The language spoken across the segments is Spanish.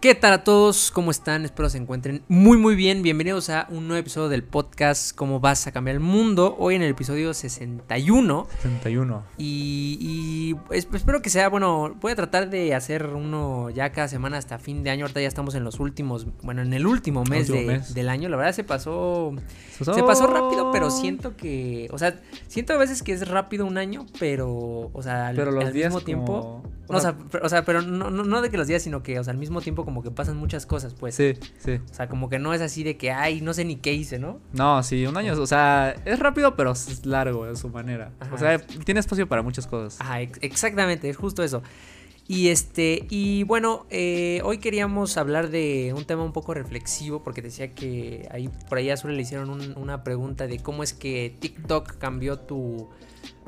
¿Qué tal a todos? ¿Cómo están? Espero se encuentren muy muy bien. Bienvenidos a un nuevo episodio del podcast ¿Cómo vas a cambiar el mundo? Hoy en el episodio 61. 61. Y, y es- espero que sea, bueno, voy a tratar de hacer uno ya cada semana hasta fin de año. Ahorita ya estamos en los últimos, bueno, en el último mes, Último de- mes. del año. La verdad se pasó, se pasó rápido, pero siento que, o sea, siento a veces que es rápido un año, pero, o sea, al, Pero los al días mismo tiempo... No, o, sea, pero, o sea, pero no, no, no de que los días, sino que, o sea, al mismo tiempo como que pasan muchas cosas, pues. Sí, sí. O sea, como que no es así de que, ay, no sé ni qué hice, ¿no? No, sí, un año, o sea, es rápido, pero es largo de su manera. Ajá. O sea, tiene espacio para muchas cosas. Ajá, ex- exactamente, es justo eso. Y este, y bueno, eh, hoy queríamos hablar de un tema un poco reflexivo, porque decía que ahí por ahí a Azul le hicieron un- una pregunta de cómo es que TikTok cambió tu,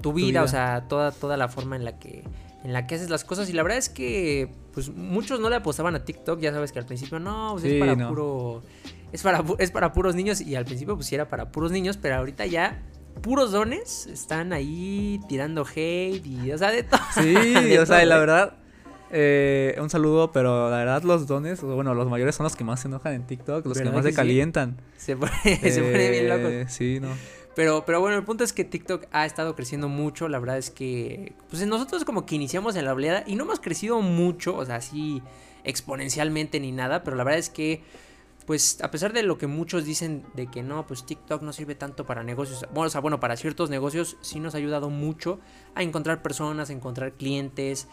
tu vida, vida. o sea, toda, toda la forma en la que en la que haces las cosas. Y la verdad es que, pues, muchos no le apostaban a TikTok, ya sabes que al principio no, pues, es para no. puro. Es para, es para puros niños. Y al principio, pues sí era para puros niños, pero ahorita ya. Puros dones están ahí tirando hate y, o sea, de todo. Sí, de o sea, la verdad, eh, un saludo, pero la verdad los dones, bueno, los mayores son los que más se enojan en TikTok, los que ¿Verdad más que se sí? calientan. Se pone, se pone bien loco. Eh, Sí, no. Pero, pero bueno, el punto es que TikTok ha estado creciendo mucho. La verdad es que, pues nosotros como que iniciamos en la oleada y no hemos crecido mucho, o sea, así exponencialmente ni nada, pero la verdad es que, pues a pesar de lo que muchos dicen de que no, pues TikTok no sirve tanto para negocios, bueno, o sea, bueno, para ciertos negocios sí nos ha ayudado mucho a encontrar personas, a encontrar clientes.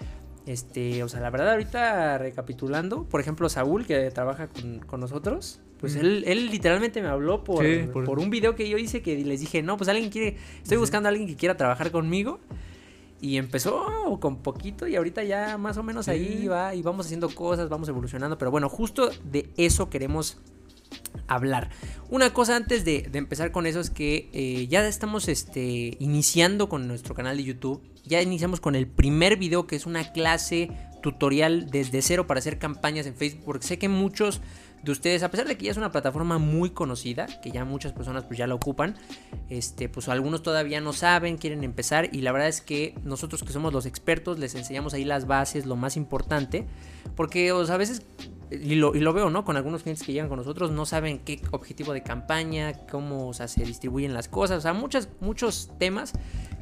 Este, o sea, la verdad ahorita recapitulando, por ejemplo, Saúl que trabaja con, con nosotros, pues él, él literalmente me habló por, Sí, por... por- un video que yo hice que les dije, no, pues alguien quiere, estoy buscando a alguien que quiera trabajar conmigo. Y empezó con poquito y ahorita ya más o menos ahí va y vamos haciendo cosas, vamos evolucionando. Pero bueno, justo de eso queremos hablar. Una cosa antes de, empezar con eso es que eh, ya estamos este, iniciando con nuestro canal de YouTube. Ya iniciamos con el primer video que es una clase tutorial desde cero para hacer campañas en Facebook. Porque sé que muchos de ustedes, a pesar de que ya es una plataforma muy conocida, que ya muchas personas pues ya la ocupan, este, pues algunos todavía no saben, quieren empezar y la verdad es que nosotros que somos los expertos les enseñamos ahí las bases, lo más importante, porque a veces y lo, y lo veo, ¿no? Con algunos clientes que llegan con nosotros, no saben qué objetivo de campaña, cómo o sea, se distribuyen las cosas, o sea, muchas, muchos temas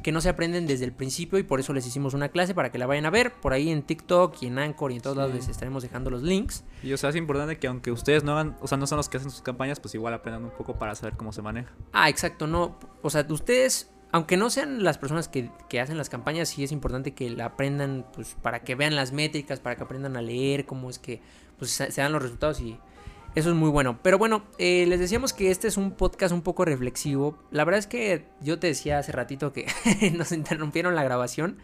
que no se aprenden desde el principio y por eso les hicimos una clase para que la vayan a ver. Por ahí en TikTok y en Anchor y en todos Sí. lados les estaremos dejando los links. Y o sea, es importante que aunque ustedes no hagan, o sea, no son los que hacen sus campañas, pues igual aprendan un poco para saber cómo se maneja. Ah, exacto, no. O sea, ustedes, aunque no sean las personas que, hacen las campañas, sí es importante que la aprendan, pues, para que vean las métricas, para que aprendan a leer, cómo es que pues, se, dan los resultados y eso es muy bueno. Pero bueno, eh, les decíamos que este es un podcast un poco reflexivo. La verdad es que yo te decía hace ratito que nos interrumpieron la grabación,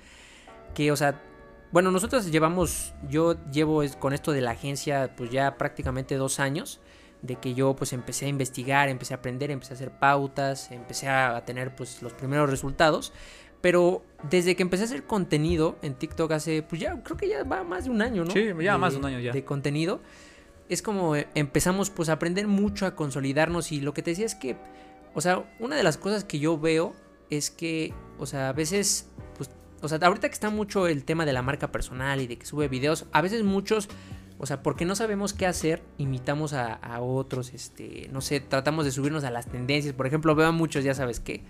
que, o sea, bueno, nosotros llevamos, yo llevo con esto de la agencia, pues ya prácticamente dos años de que yo pues empecé a investigar, empecé a aprender, empecé a hacer pautas, empecé a tener pues los primeros resultados. Pero desde que empecé a hacer contenido en TikTok hace, pues ya creo que ya va más de un año, ¿no? Sí, ya más de un año ya. De contenido. Es como eh, empezamos pues a aprender mucho, a consolidarnos y lo que te decía es que, o sea, una de las cosas que yo veo es que, o sea, a veces, pues, o sea, ahorita que está mucho el tema de la marca personal y de que sube videos, a veces muchos, o sea, porque no sabemos qué hacer, imitamos a, a otros, este, no sé, tratamos de subirnos a las tendencias. Por ejemplo, veo a muchos, ya sabes que,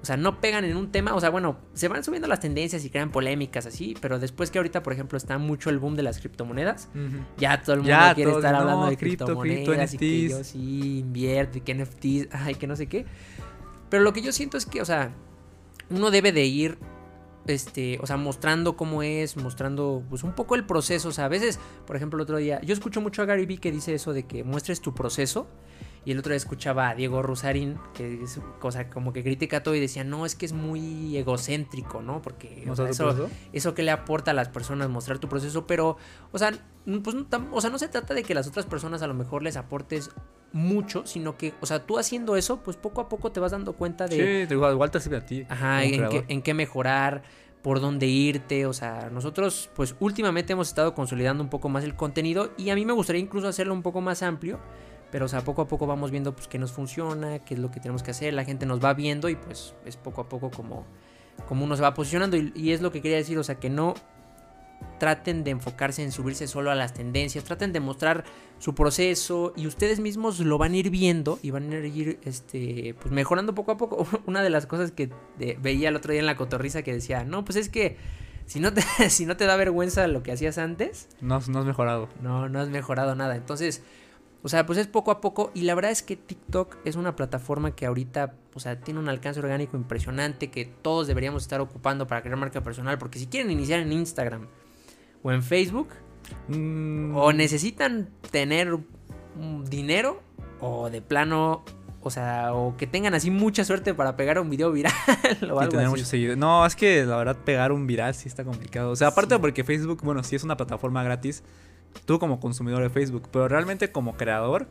o sea, no pegan en un tema, o sea, bueno, se van subiendo las tendencias y crean polémicas así, pero después que ahorita, por ejemplo, está mucho el boom de las criptomonedas, ya todo el mundo Ya, quiere estar no, hablando de cripto, criptomonedas cripto, y que yo sí invierto y que NFTs, ay, que no sé qué. Pero lo que yo siento es que, o sea, uno debe de ir, este, o sea, mostrando cómo es, mostrando, pues, un poco el proceso. O sea, a veces, por ejemplo, el otro día, yo escucho mucho a Gary Vee que dice eso de que muestres tu proceso. Y el otro día escuchaba a Diego Rosarín, que es cosa como que critica todo y decía, no, es que es muy egocéntrico, ¿no? Porque o sea, ¿Mostrar tu eso, eso que le aporta a las personas mostrar tu proceso, pero, o sea, pues, no o sea, no se trata de que las otras personas a lo mejor les aportes mucho, sino que, o sea, tú haciendo eso, pues poco a poco te vas dando cuenta de, Sí, igual, igual te sirve a ti. ajá, en qué, en qué mejorar, por dónde irte, o sea, nosotros, pues últimamente hemos estado consolidando un poco más el contenido y a mí me gustaría incluso hacerlo un poco más amplio. Pero, o sea, poco a poco vamos viendo pues qué nos funciona, qué es lo que tenemos que hacer, la gente nos va viendo y pues es poco a poco como, como uno se va posicionando. Y, y es lo que quería decir, o sea, que no, traten de enfocarse en subirse solo a las tendencias, traten de mostrar su proceso y ustedes mismos lo van a ir viendo y van a ir este, pues mejorando poco a poco. Una de las cosas que veía el otro día en la cotorriza que decía, no, pues es que si no te, si no te da vergüenza lo que hacías antes. No, no has mejorado. No, no has mejorado nada. Entonces, o sea, pues es poco a poco. Y la verdad es que TikTok es una plataforma que ahorita, o sea, tiene un alcance orgánico impresionante que todos deberíamos estar ocupando para crear marca personal. Porque si quieren iniciar en Instagram o en Facebook, mm. o necesitan tener dinero, o de plano o sea, o que tengan así mucha suerte para pegar un video viral o algo así. No, es que la verdad pegar un viral sí está complicado. O sea, aparte porque Facebook, bueno, sí es una plataforma gratis, tú como consumidor de Facebook, pero realmente como creador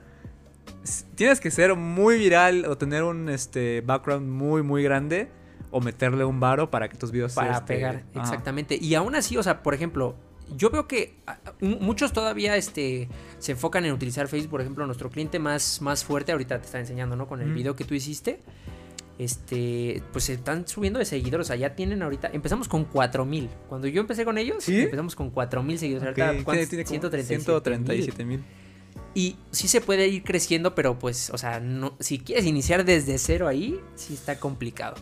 tienes que ser muy viral o tener un este background muy muy grande o meterle un varo para que tus videos para este, pegar, exactamente. Y aún así, o sea, por ejemplo, yo veo que ah, muchos todavía este, se enfocan en utilizar Facebook. Por ejemplo, nuestro cliente más, más fuerte, ahorita te está enseñando, ¿no? Con el video que tú hiciste. Este, pues se están subiendo de seguidores. O sea, ya tienen ahorita. Empezamos con 4000. Cuando yo empecé con ellos, empezamos con 4000 seguidores. Ahorita, tiene 137 mil. Y sí se puede ir creciendo, pero pues, o sea, no, si quieres iniciar desde cero ahí, sí está complicado.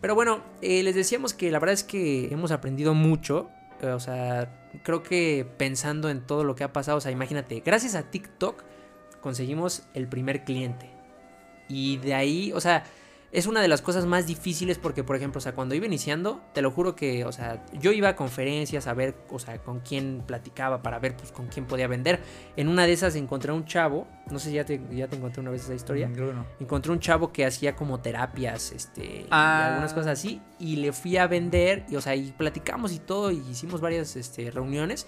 Pero bueno, eh, les decíamos que la verdad es que hemos aprendido mucho. Eh, o sea, creo que pensando en todo lo que ha pasado, o sea, imagínate, gracias a TikTok conseguimos el primer cliente. Y de ahí, o sea, es una de las cosas más difíciles porque, por ejemplo, o sea, cuando iba iniciando, te lo juro que, o sea, yo iba a conferencias a ver, o sea, con quién platicaba para ver, pues, con quién podía vender. En una de esas encontré a un chavo, no sé si ya te, ya te encontré una vez esa historia. Mm, creo no. Encontré un chavo que hacía como terapias, este, ah. algunas cosas así, y le fui a vender, y, o sea, y platicamos y todo, y hicimos varias, este, reuniones,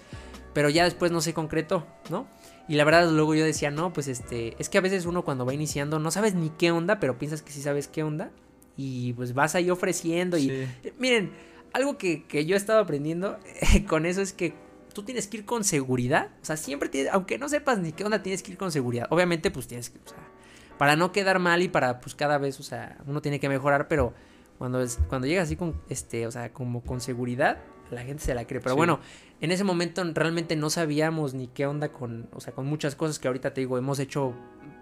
pero ya después no se concretó, ¿no? Y la verdad luego yo decía, no, pues este, es que a veces uno cuando va iniciando no sabes ni qué onda, pero piensas que sí sabes qué onda. Y pues vas ahí ofreciendo y... Eh, miren, algo que, yo he estado aprendiendo con eso es que tú tienes que ir con seguridad. O sea, siempre tienes, aunque no sepas ni qué onda, tienes que ir con seguridad. Obviamente, pues tienes que, o sea, para no quedar mal y para, pues cada vez, o sea, uno tiene que mejorar, pero cuando, es, cuando llegas así con, este, o sea, como con seguridad, la gente se la cree. Pero bueno, en ese momento realmente no sabíamos ni qué onda con, o sea, con muchas cosas que ahorita te digo, hemos hecho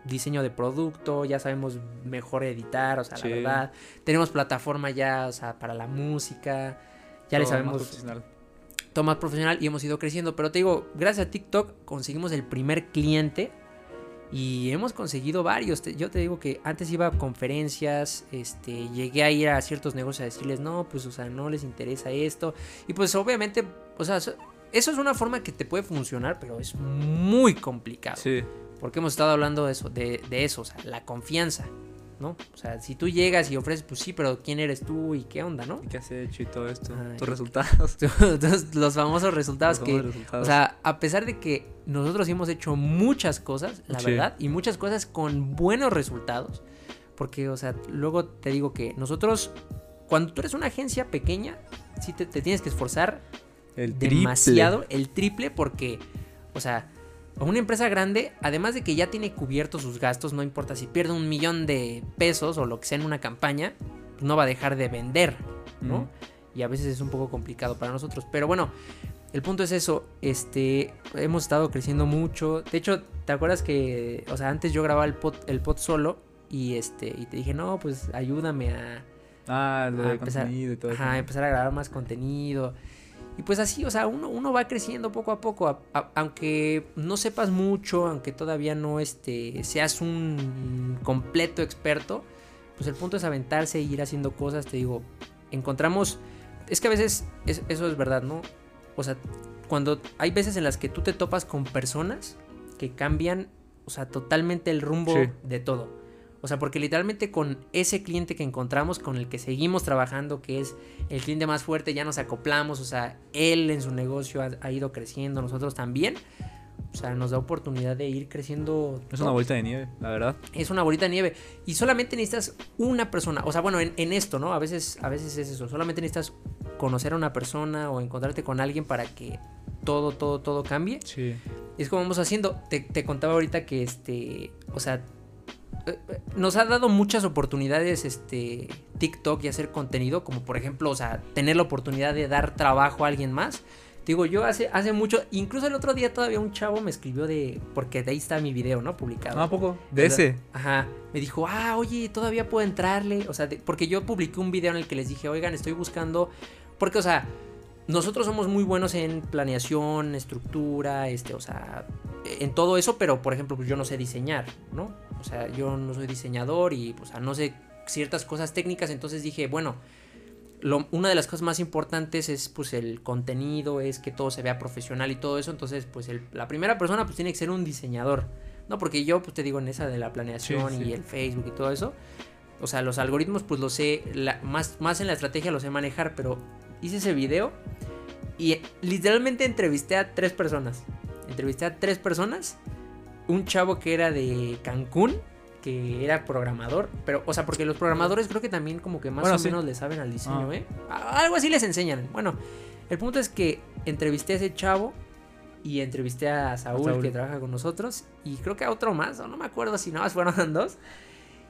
diseño de producto, ya sabemos mejor editar, o sea, la verdad. Tenemos plataforma ya, o sea, para la música, ya le sabemos. Más profesional. Todo más profesional y hemos ido creciendo. Pero te digo, gracias a TikTok conseguimos el primer cliente y hemos conseguido varios. Yo te digo que antes iba a conferencias, este, llegué a ir a ciertos negocios a decirles, no, pues, o sea, no les interesa esto. Y pues obviamente, o sea, eso es una forma que te puede funcionar, pero es muy complicado. Sí. Porque hemos estado hablando de eso, de, de eso, o sea, la confianza. ¿No? O sea, si tú llegas y ofreces, pues sí, pero ¿quién eres tú y qué onda, no? ¿Y qué has hecho y todo esto? Tus resultados. los famosos resultados que, o sea, a pesar de que nosotros hemos hecho muchas cosas, la verdad, y muchas cosas con buenos resultados, porque, o sea, luego te digo que nosotros, cuando tú eres una agencia pequeña, sí te, tienes que esforzar el demasiado, el triple, porque, o sea, una empresa grande, además de que ya tiene cubiertos sus gastos, no importa si pierde un millón de pesos o lo que sea en una campaña, no va a dejar de vender, ¿no? Y a veces es un poco complicado para nosotros. Pero bueno, el punto es eso. Este, hemos estado creciendo mucho. De hecho, ¿te acuerdas que, o sea, antes yo grababa el pod, el pod solo y este, y te dije, no, pues ayúdame a. Ah, lo de empezar, contenido y todo eso. empezar a grabar más contenido. Y pues así, o sea, uno, uno va creciendo poco a poco, aunque no sepas mucho, aunque todavía no este, seas un completo experto, pues el punto es aventarse e ir haciendo cosas, te digo, encontramos, es que a veces eso es verdad, ¿no? O sea, cuando hay veces en las que tú te topas con personas que cambian, o sea, totalmente el rumbo de todo. O sea, porque literalmente con ese cliente que encontramos, con el que seguimos trabajando, que es el cliente más fuerte, ya nos acoplamos, o sea, él en su negocio ha, ido creciendo, nosotros también. O sea, nos da oportunidad de ir creciendo. Es una bolita de nieve, la verdad. Es una bolita de nieve. Y solamente necesitas una persona. O sea, bueno, en, esto, ¿no? A veces, a veces es eso. Solamente necesitas conocer a una persona o encontrarte con alguien para que todo, todo, todo cambie. Sí. Es como vamos haciendo. Te, te contaba ahorita que este. O sea, nos ha dado muchas oportunidades este TikTok y hacer contenido, como por ejemplo, o sea, tener la oportunidad de dar trabajo a alguien más. Digo, yo hace, hace mucho, incluso el otro día todavía un chavo me escribió de, porque de ahí está mi video, ¿no? Publicado. ¿No, ¿a poco? ¿De ese? Ajá. Me dijo, ah, oye, todavía puedo entrarle. O sea, porque yo publiqué un video en el que les dije, oigan, estoy buscando, porque, o sea, nosotros somos muy buenos en planeación, estructura, este, o sea, en todo eso, pero por ejemplo, pues yo no sé diseñar, ¿no? O sea, yo no soy diseñador y, o sea, no sé ciertas cosas técnicas, entonces dije, bueno, una de las cosas más importantes es pues el contenido, es que todo se vea profesional y todo eso, entonces pues la primera persona pues tiene que ser un diseñador, ¿no? Porque yo pues te digo en esa de la planeación y el Facebook y todo eso, o sea, los algoritmos pues los sé, más, más en la estrategia los sé manejar, pero hice ese video y literalmente entrevisté a tres personas, entrevisté a tres personas, un chavo que era de Cancún, que era programador, pero, o sea, porque los programadores creo que también como que más o menos le saben al diseño, ah. ¿eh? Algo así les enseñan. Bueno, el punto es que entrevisté a ese chavo y entrevisté a Saúl, que trabaja con nosotros y creo que a otro más, o no me acuerdo si nada más fueron dos.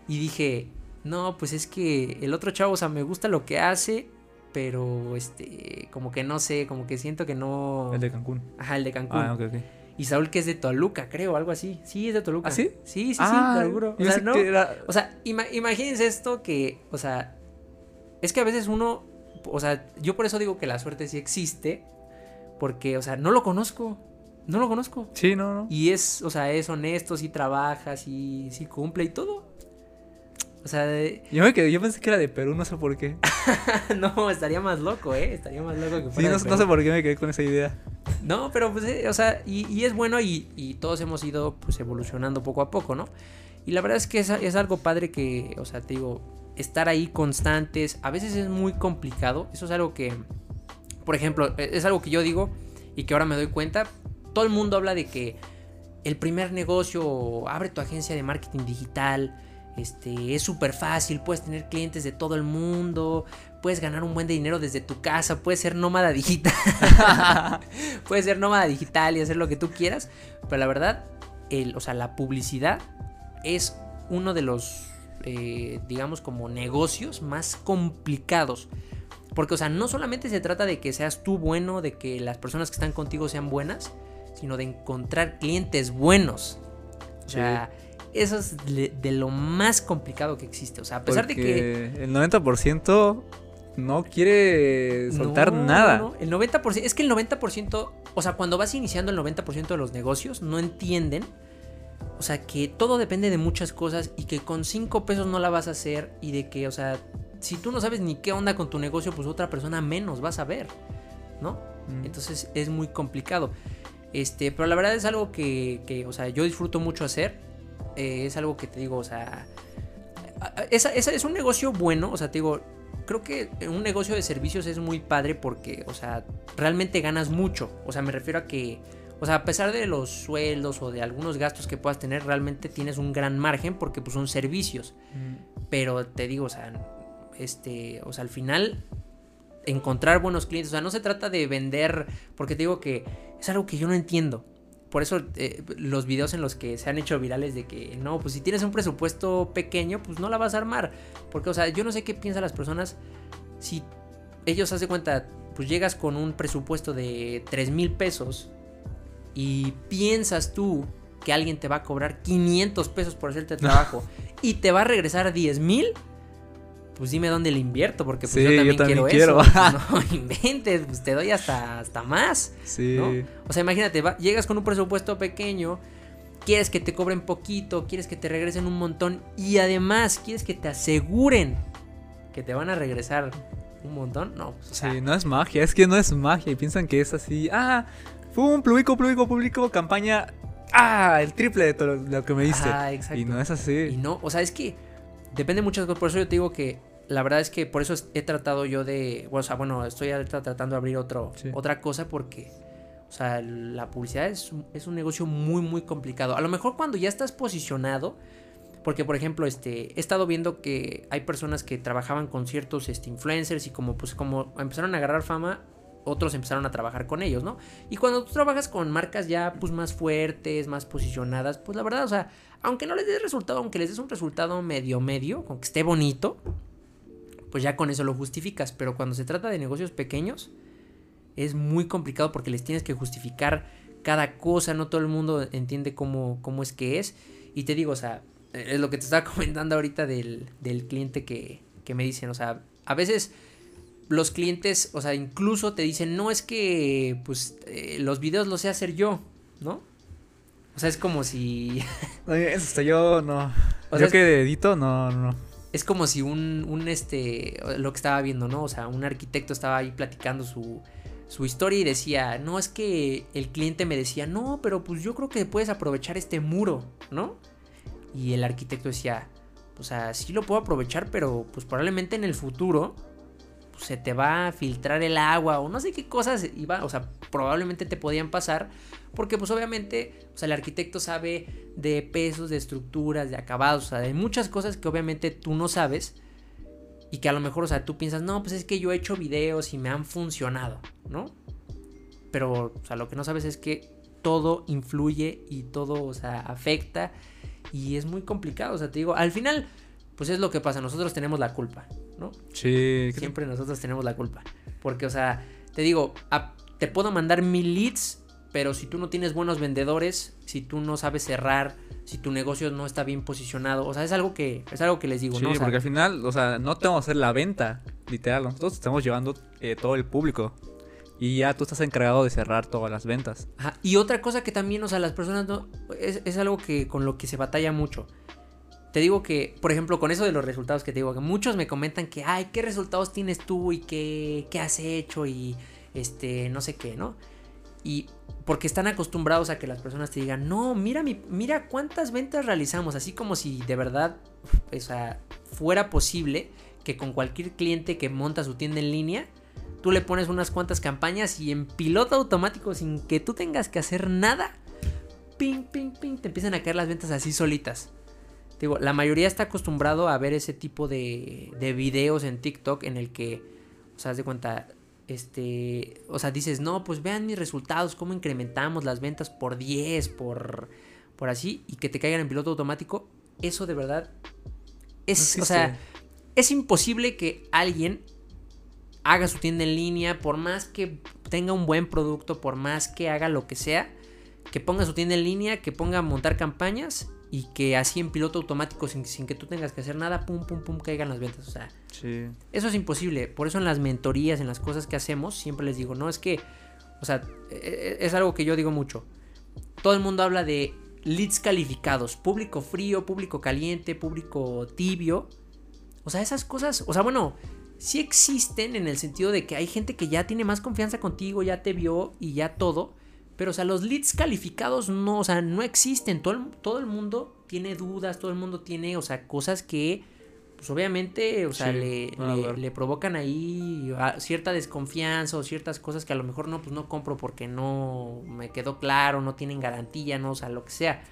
Y dije, no, pues es que el otro chavo, o sea, me gusta lo que hace, pero este, como que no sé, como que siento que no... El de Cancún. Ajá, el de Cancún. Ah, ok, ok. Y Saúl que es de Toluca, creo, algo así. Sí, es de Toluca. ¿Ah, sí? Sí, sí, sí, ah, seguro. O sea, no, o sea imagínense esto que, o sea, es que a veces uno, o sea, yo por eso digo que la suerte sí existe, porque, o sea, no lo conozco. No lo conozco. Sí, no, no. Y es, o sea, es honesto, sí trabaja, sí, sí cumple y todo. O sea, yo me quedé, yo pensé que era de Perú, no sé por qué. no, estaría más loco, ¿eh? Estaría más loco que fuera Sí, no, sé por qué me quedé con esa idea. No, pero pues, eh, o sea, y, es bueno y, todos hemos ido pues evolucionando poco a poco, ¿no? Y la verdad es que es, es, algo padre que, o sea, te digo, estar ahí constantes, a veces es muy complicado. Eso es algo que, por ejemplo, e, es algo que yo digo y que ahora me doy cuenta. Todo el mundo habla de que el primer negocio, abre tu agencia de marketing digital este, es súper fácil, puedes tener clientes de todo el mundo, puedes ganar un buen de dinero desde tu casa, puedes ser nómada digital, puedes ser nómada digital y hacer lo que tú quieras, pero la verdad, el, o sea, la publicidad es uno de los, eh, digamos, como negocios más complicados. Porque, o sea, no solamente se trata de que seas tú bueno, de que las personas que están contigo sean buenas, sino de encontrar clientes buenos. O sea, eso es de lo más complicado que existe. O sea, a pesar de que. El 90% no quiere soltar nada. No, el 90%. Es que el 90%. O sea, cuando vas iniciando el 90% de los negocios, no entienden. O sea, que todo depende de muchas cosas y que con 5 pesos no la vas a hacer. Y de que, o sea, si tú no sabes ni qué onda con tu negocio, pues otra persona menos va a saber. ¿No? Mm. Entonces es muy complicado. Este, pero la verdad es algo que, que, o sea, yo disfruto mucho hacer eh, es algo que te digo, o sea, es, es, un negocio bueno, o sea, te digo, creo que un negocio de servicios es muy padre porque, o sea, realmente ganas mucho, o sea, me refiero a que, o sea, a pesar de los sueldos o de algunos gastos que puedas tener, realmente tienes un gran margen porque pues son servicios. Mm. Pero te digo, o sea, este, o sea, al final encontrar buenos clientes, o sea, no se trata de vender, porque te digo que es algo que yo no entiendo por eso eh, los videos en los que se han hecho virales de que no, pues si tienes un presupuesto pequeño, pues no la vas a armar. Porque, o sea, yo no sé qué piensan las personas si ellos hacen cuenta, pues llegas con un presupuesto de 3 mil pesos y piensas tú que alguien te va a cobrar 500 pesos por hacerte el trabajo y te va a regresar 10 mil pues dime dónde le invierto, porque pues yo, también quiero, eso. no inventes, pues te doy hasta, hasta más. Sí. O sea, imagínate, llegas con un presupuesto pequeño, quieres que te cobren poquito, quieres que te regresen un montón y además quieres que te aseguren que te van a regresar un montón. No, pues, sí, no es magia, es que no es magia y piensan que es así. Ah, fue un público, público, público, campaña. Ah, el triple de todo lo que me diste. Ah, exacto. Y no es así. Y no, o sea, es que depende muchas cosas. Por eso yo te digo que la verdad es que por eso he tratado yo de, o sea, bueno, estoy tratando de abrir otro, otra cosa porque, o sea, la publicidad es, es, un negocio muy, muy complicado. A lo mejor cuando ya estás posicionado, porque por ejemplo, este, he estado viendo que hay personas que trabajaban con ciertos este, influencers y como, pues, como empezaron a agarrar fama, otros empezaron a trabajar con ellos, ¿no? Y cuando tú trabajas con marcas ya pues más fuertes, más posicionadas, pues la verdad, o sea, aunque no les des resultado, aunque les des un resultado medio medio, con que esté bonito, pues ya con eso lo justificas. Pero cuando se trata de negocios pequeños, es muy complicado porque les tienes que justificar cada cosa, no todo el mundo entiende cómo, cómo es que es. Y te digo, o sea, es lo que te estaba comentando ahorita del, del cliente que, que me dicen, o sea, a veces los clientes, o sea, incluso te dicen, no es que, pues, eh, los videos los sé hacer yo, ¿no? O sea, es como si... Oye, eso yo no... O yo que edito, no, no. Es como si un, un, este, lo que estaba viendo, ¿no? O sea, un arquitecto estaba ahí platicando su, su historia y decía, no, es que el cliente me decía, no, pero pues yo creo que puedes aprovechar este muro, ¿no? Y el arquitecto decía, o sea, sí lo puedo aprovechar, pero pues probablemente en el futuro se te va a filtrar el agua o no sé qué cosas iba, o sea, probablemente te podían pasar, porque pues obviamente, o sea, el arquitecto sabe de pesos, de estructuras, de acabados, o sea, de muchas cosas que obviamente tú no sabes y que a lo mejor, o sea, tú piensas, no, pues es que yo he hecho videos y me han funcionado, ¿no? Pero, o sea, lo que no sabes es que todo influye y todo, o sea, afecta y es muy complicado, o sea, te digo, al final, pues es lo que pasa, nosotros tenemos la culpa, ¿no? Sí. Siempre nosotros tenemos la culpa. Porque, o sea, te digo, te puedo mandar mil leads, pero si tú no tienes buenos vendedores, si tú no sabes cerrar, si tu negocio no está bien posicionado. O sea, es algo que, es algo que les digo, sí, ¿no? porque al final, o sea, no tenemos que hacer la venta, literal. Nosotros estamos llevando eh, todo el público. Y ya tú estás encargado de cerrar todas las ventas. Ajá. Y otra cosa que también, o sea, las personas no. Es, es, algo que con lo que se batalla mucho. Te digo que, por ejemplo, con eso de los resultados que te digo, que muchos me comentan que, ay, ¿qué resultados tienes tú y qué, qué has hecho y este, no sé qué, ¿no? Y porque están acostumbrados a que las personas te digan, no, mira, mi, mira cuántas ventas realizamos, así como si de verdad o sea, fuera posible que con cualquier cliente que monta su tienda en línea, tú le pones unas cuantas campañas y en piloto automático, sin que tú tengas que hacer nada, ping, ping, ping, te empiezan a caer las ventas así solitas. Digo, la mayoría está acostumbrado a ver ese tipo de, de videos en TikTok en el que, o sea, haz de cuenta, este, o sea, dices, no, pues vean mis resultados, cómo incrementamos las ventas por 10, por, por así, y que te caigan en piloto automático, eso de verdad es, o sea, es imposible que alguien haga su tienda en línea, por más que tenga un buen producto, por más que haga lo que sea, que ponga su tienda en línea, que ponga a montar campañas y que así en piloto automático, sin, que tú tengas que hacer nada, pum, pum, pum, caigan las ventas. O sea, eso es imposible. Por eso en las mentorías, en las cosas que hacemos, siempre les digo, no es que, o sea, e, e, es algo que yo digo mucho. Todo el mundo habla de leads calificados, público frío, público caliente, público tibio. O sea, esas cosas, o sea, bueno, sí existen en el sentido de que hay gente que ya tiene más confianza contigo, ya te vio y ya todo pero, o sea, los leads calificados no, o sea, no existen. Todo el, todo el mundo tiene dudas, todo el mundo tiene, o sea, cosas que, pues obviamente, o sea, le, le, provocan ahí cierta desconfianza o ciertas cosas que a lo mejor no, pues no compro porque no me quedó claro, no tienen garantía, no, o sea, lo que sea.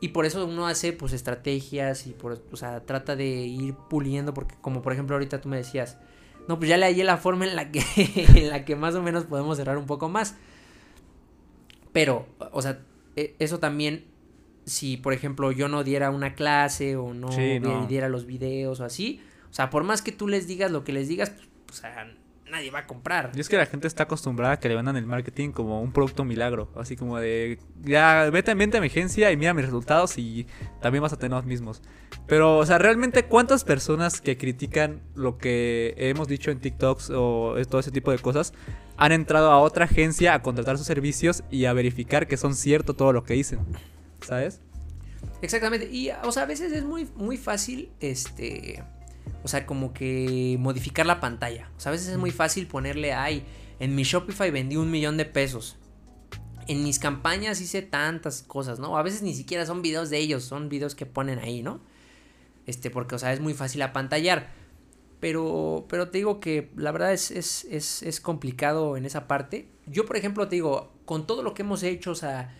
Y por eso uno hace, pues, estrategias y, por, o sea, trata de ir puliendo, porque como por ejemplo ahorita tú me decías, no, pues ya le hallé la forma en la que, en la que más o menos podemos cerrar un poco más. Pero, o sea, e, eso también, si por ejemplo yo no diera una clase o no, diera los videos o así, o sea, por más que tú les digas lo que les digas, pues, o sea, nadie va a comprar. Y es que la gente está acostumbrada a que le vendan el marketing como un producto milagro. Así como de, ya, vete, vente a mi agencia y mira mis resultados y también vas a tener los mismos. Pero, o sea, realmente, ¿cuántas personas que critican lo que hemos dicho en TikToks o todo ese tipo de cosas han entrado a otra agencia a contratar sus servicios y a verificar que son cierto todo lo que dicen? ¿Sabes? Exactamente. Y, o sea, a veces es muy, muy fácil, este o sea, como que modificar la pantalla. O sea, a veces es muy fácil ponerle, ay, en mi Shopify vendí un millón de pesos. En mis campañas hice tantas cosas, ¿no? A veces ni siquiera son videos de ellos, son videos que ponen ahí, ¿no? Este, porque, o sea, es muy fácil apantallar. Pero, pero te digo que la verdad es, es, es, es complicado en esa parte. Yo, por ejemplo, te digo, con todo lo que hemos hecho, o sea,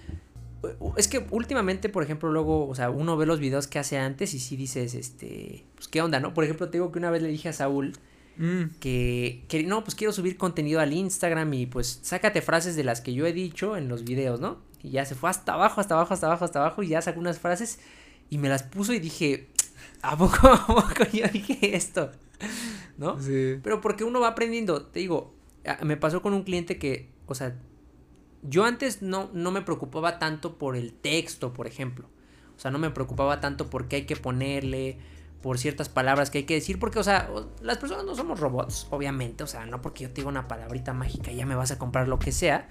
es que últimamente, por ejemplo, luego, o sea, uno ve los videos que hace antes y sí dices, este, pues qué onda, ¿no? Por ejemplo, te digo que una vez le dije a Saúl mm. que, que, no, pues quiero subir contenido al Instagram y pues sácate frases de las que yo he dicho en los videos, ¿no? Y ya se fue hasta abajo, hasta abajo, hasta abajo, hasta abajo y ya sacó unas frases y me las puso y dije, ¿a poco, a poco yo dije esto? ¿No? Sí. Pero porque uno va aprendiendo, te digo, me pasó con un cliente que, o sea, yo antes no, no me preocupaba tanto por el texto, por ejemplo. O sea, no me preocupaba tanto por qué hay que ponerle, por ciertas palabras que hay que decir, porque, o sea, las personas no somos robots, obviamente, o sea, no porque yo te diga una palabrita mágica ya me vas a comprar lo que sea,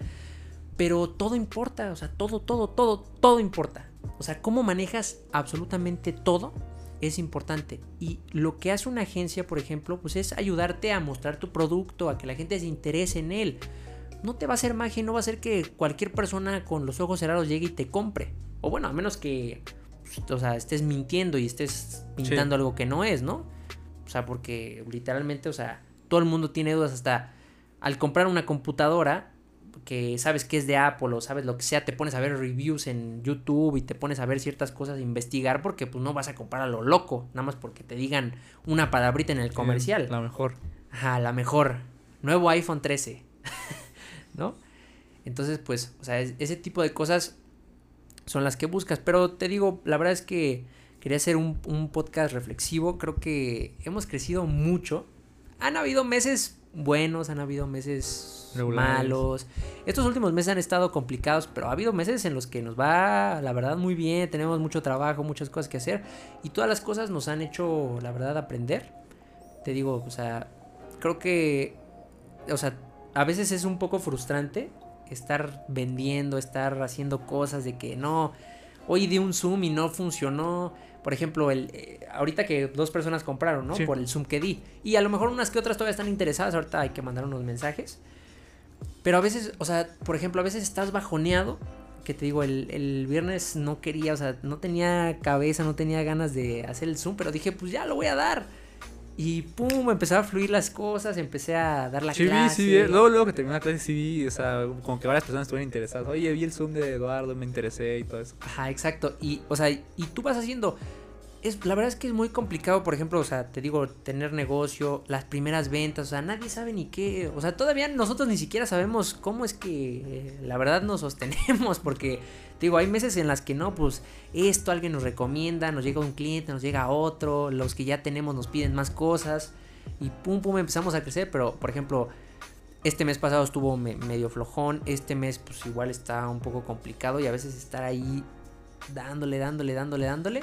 pero todo importa, o sea, todo, todo, todo, todo importa. O sea, cómo manejas absolutamente todo es importante. Y lo que hace una agencia, por ejemplo, pues es ayudarte a mostrar tu producto, a que la gente se interese en él. No te va a hacer magia, no va a hacer que cualquier persona con los ojos cerrados llegue y te compre. O bueno, a menos que pues, o sea, estés mintiendo y estés pintando algo que no es, ¿no? O sea, porque literalmente, o sea, todo el mundo tiene dudas hasta al comprar una computadora que sabes que es de Apple o sabes lo que sea, te pones a ver reviews en YouTube y te pones a ver ciertas cosas, investigar porque pues no vas a comprar a lo loco, nada más porque te digan una palabrita en el comercial. la mejor. Ajá, la mejor. Nuevo iPhone 13. ¿No? Entonces, pues, o sea, ese tipo de cosas son las que buscas. Pero te digo, la verdad es que quería hacer un, podcast reflexivo. Creo que hemos crecido mucho. Han habido meses buenos, han habido meses malos. Estos últimos meses han estado complicados, pero ha habido meses en los que nos va, la verdad, muy bien. Tenemos mucho trabajo, muchas cosas que hacer. Y todas las cosas nos han hecho, la verdad, aprender. Te digo, o sea, creo que, o sea, a veces es un poco frustrante estar vendiendo, estar haciendo cosas de que no, hoy di un Zoom y no funcionó. Por ejemplo, el, eh, ahorita que dos personas compraron, ¿no? Por el Zoom que di. Y a lo mejor unas que otras todavía están interesadas, ahorita hay que mandar unos mensajes. Pero a veces, o sea, por ejemplo, a veces estás bajoneado. Que te digo, el, el viernes no quería, o sea, no tenía cabeza, no tenía ganas de hacer el Zoom, pero dije, pues ya lo voy a dar. Y pum, empezaron a fluir las cosas, empecé a dar la sí, clase. Sí, sí, luego, luego que terminé la clase sí vi, o sea, como que varias personas estuvieron interesadas. Oye, vi el Zoom de Eduardo, me interesé y todo eso. Ajá, exacto. Y, o sea, y tú vas haciendo es, la verdad es que es muy complicado, por ejemplo, o sea, te digo, tener negocio, las primeras ventas, o sea, nadie sabe ni qué, o sea, todavía nosotros ni siquiera sabemos cómo es que eh, la verdad nos sostenemos, porque, digo, hay meses en las que no, pues esto alguien nos recomienda, nos llega un cliente, nos llega otro, los que ya tenemos nos piden más cosas, y pum, pum, empezamos a crecer, pero, por ejemplo, este mes pasado estuvo medio flojón, este mes pues igual está un poco complicado y a veces estar ahí dándole, dándole, dándole, dándole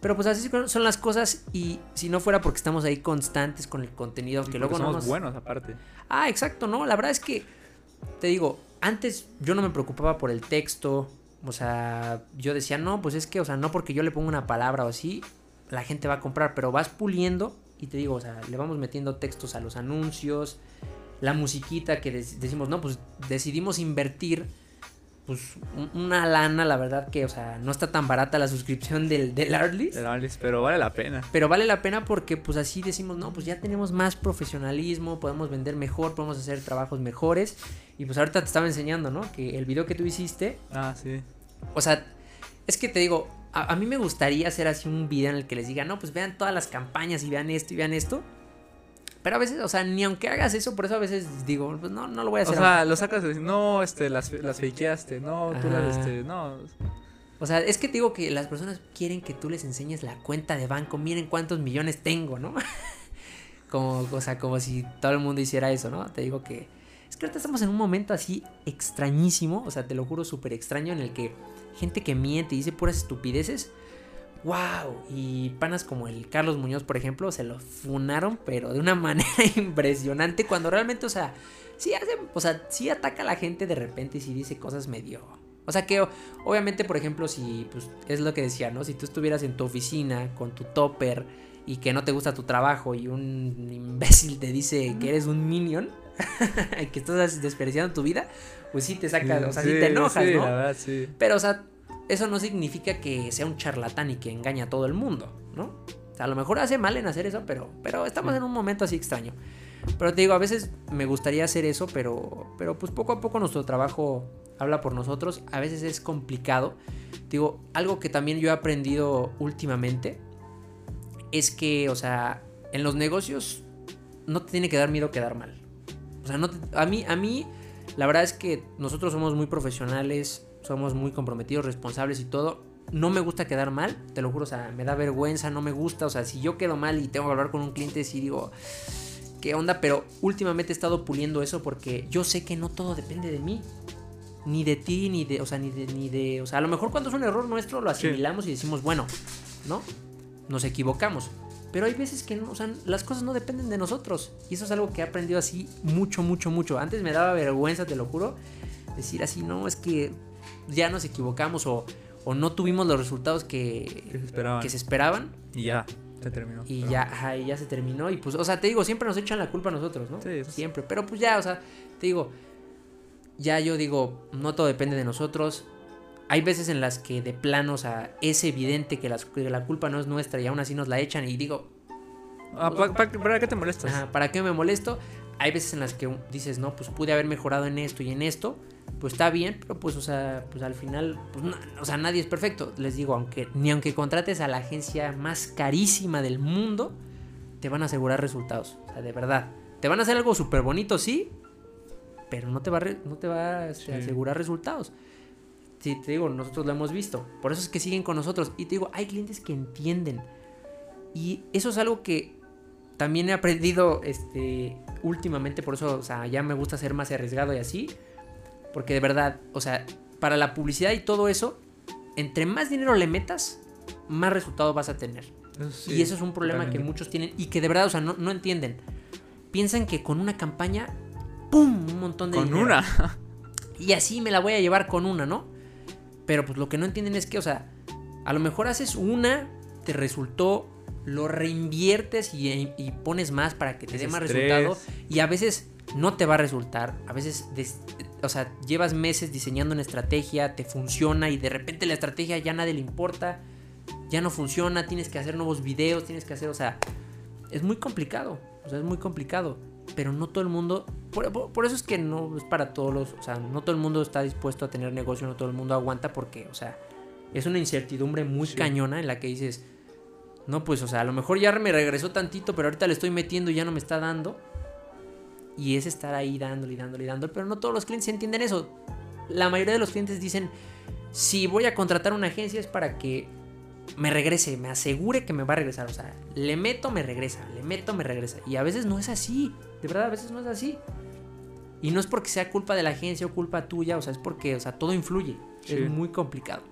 pero pues así son las cosas y si no fuera porque estamos ahí constantes con el contenido, que luego somos no nos... buenos aparte. Ah, exacto, no, la verdad es que te digo, antes yo no me preocupaba por el texto, o sea, yo decía, no, pues es que, o sea, no porque yo le pongo una palabra o así, la gente va a comprar, pero vas puliendo y te digo, o sea, le vamos metiendo textos a los anuncios, la musiquita que decimos, no, pues decidimos invertir pues una lana, la verdad que, o sea, no está tan barata la suscripción del, del Artlist. pero vale la pena. Pero vale la pena porque pues así decimos, no, pues ya tenemos más profesionalismo, podemos vender mejor, podemos hacer trabajos mejores. Y pues ahorita te estaba enseñando, ¿no? Que el video que tú hiciste. Ah, sí. O sea, es que te digo, a, a mí me gustaría hacer así un video en el que les diga, no, pues vean todas las campañas y vean esto y vean esto. Pero a veces, o sea, ni aunque hagas eso, por eso a veces digo, pues no, no lo voy a hacer. O sea, lo sacas y no, este, las, las fakeaste, no, tú las, este, no. O sea, es que te digo que las personas quieren que tú les enseñes la cuenta de banco, miren cuántos millones tengo, ¿no? como, o sea, como si todo el mundo hiciera eso, ¿no? Te digo que es que ahorita estamos en un momento así extrañísimo, o sea, te lo juro, súper extraño, en el que gente que miente y dice puras estupideces wow. Y panas como el Carlos Muñoz, por ejemplo, se lo funaron, pero de una manera impresionante. Cuando realmente, o sea, sí hace, o sea, sí ataca a la gente de repente y sí dice cosas medio. O sea que obviamente, por ejemplo, si pues es lo que decía, ¿no? Si tú estuvieras en tu oficina con tu topper y que no te gusta tu trabajo y un imbécil te dice que eres un minion y que estás desperdiciando tu vida, pues sí te saca, o sea, sí, te enojas, ¿no? La verdad, sí. Pero, o sea, eso no significa que sea un charlatán y que engaña a todo el mundo, ¿no? O sea, a lo mejor hace mal en hacer eso, pero, pero estamos en un momento así extraño. Pero te digo, a veces me gustaría hacer eso, pero, pero pues poco a poco nuestro trabajo habla por nosotros. A veces es complicado. Digo, algo que también yo he aprendido últimamente es que, o sea, en los negocios no te tiene que dar miedo quedar mal. O sea, no a mí, a mí, la verdad es que nosotros somos muy profesionales somos muy comprometidos, responsables y todo. No me gusta quedar mal, te lo juro, o sea, me da vergüenza, no me gusta, o sea, si yo quedo mal y tengo que hablar con un cliente, si digo, qué onda, pero últimamente he estado puliendo eso porque yo sé que no todo depende de mí. Ni de ti, ni de, o sea, ni de, ni de, o sea, a lo mejor cuando es un error nuestro lo asimilamos y decimos, bueno, ¿no? Nos equivocamos. Pero hay veces que no, o sea, las cosas no dependen de nosotros. Y eso es algo que he aprendido así mucho, mucho, mucho. Antes me daba vergüenza, te lo juro, decir así, no, es que ya nos equivocamos o, o no tuvimos los resultados que, Que se esperaban. que se esperaban. Y ya, se terminó. Y Pero- ya, ajá, y ya se terminó. Y pues, o sea, te digo, siempre nos echan la culpa a nosotros, ¿no? Sí. Siempre. Pero pues ya, o sea, te digo, ya yo digo, no todo depende de nosotros. Hay veces en las que de plano, o sea, es evidente que, las- que la culpa no es nuestra y aún así nos la echan y digo, Ah, ¿pa- pa- ¿Para qué te molestas? ajá, ¿para qué me molesto? Hay veces en las que dices, no, pues pude haber mejorado en esto y en esto. Pues está bien, pero pues, o sea, pues al final, pues, no- o sea, nadie es perfecto. Les digo, aunque ni aunque contrates a la agencia más carísima del mundo, te van a asegurar resultados. O sea, de verdad. Te van a hacer algo súper bonito, sí, pero no te va no te va a este, Sí. asegurar resultados. Sí, te digo, nosotros lo hemos visto. Por eso es que siguen con nosotros. Y te digo, hay clientes que entienden. Y eso es algo que también he aprendido este, últimamente. Por eso, o sea, ya me gusta ser más arriesgado y así. Porque de verdad, o sea, para la publicidad y todo eso, entre más dinero le metas, más resultado vas a tener. Sí, y eso es un problema que muchos tienen y que de verdad, o sea, no, no entienden. Piensan que con una campaña, ¡pum! Un montón de Con dinero. una. Y así me la voy a llevar con una, ¿no? Pero pues lo que no entienden es que, o sea, a lo mejor haces una, te resultó, lo reinviertes y, y pones más para que te dé más estrés. resultado. Y a veces no te va a resultar. A veces, des- o sea, llevas meses diseñando una estrategia, te funciona y de repente la estrategia ya nadie le importa. Ya no funciona, tienes que hacer nuevos videos, tienes que hacer, o sea, es muy complicado. O sea, es muy complicado. Pero no todo el mundo. Por, por- por eso es que no es para todos los. O sea, no todo el mundo está dispuesto a tener negocio, no todo el mundo aguanta porque, o sea, es una incertidumbre muy Sí. cañona en la que dices. No, pues, o sea, a lo mejor ya me regresó tantito, pero ahorita le estoy metiendo y ya no me está dando. Y es estar ahí dándole y dándole y dándole. Pero no todos los clientes entienden eso. La mayoría de los clientes dicen: Si voy a contratar una agencia es para que me regrese, me asegure que me va a regresar. O sea, le meto, me regresa, le meto, me regresa. Y a veces no es así. De verdad, a veces no es así. Y no es porque sea culpa de la agencia o culpa tuya, o sea, es porque, o sea, todo influye. Sí. Es muy complicado.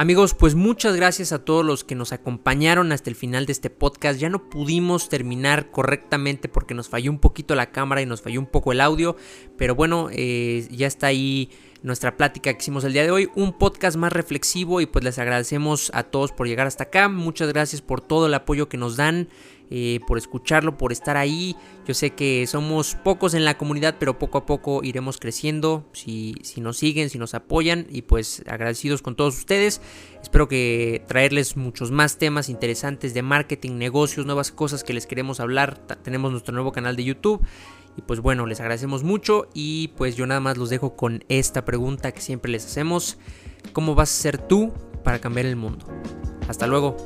Amigos, pues muchas gracias a todos los que nos acompañaron hasta el final de este podcast. Ya no pudimos terminar correctamente porque nos falló un poquito la cámara y nos falló un poco el audio. Pero bueno, eh, ya está ahí nuestra plática que hicimos el día de hoy. Un podcast más reflexivo y pues les agradecemos a todos por llegar hasta acá. Muchas gracias por todo el apoyo que nos dan. eh, por escucharlo, por estar ahí. Yo sé que somos pocos en la comunidad, pero poco a poco iremos creciendo. Si, si nos siguen, si nos apoyan, y pues agradecidos con todos ustedes. Espero que traerles muchos más temas interesantes de marketing, negocios, nuevas cosas que les queremos hablar. Tenemos nuestro nuevo canal de YouTube. Y pues bueno, les agradecemos mucho y pues yo nada más los dejo con esta pregunta que siempre les hacemos. ¿Cómo vas a ser tú para cambiar el mundo? Hasta luego.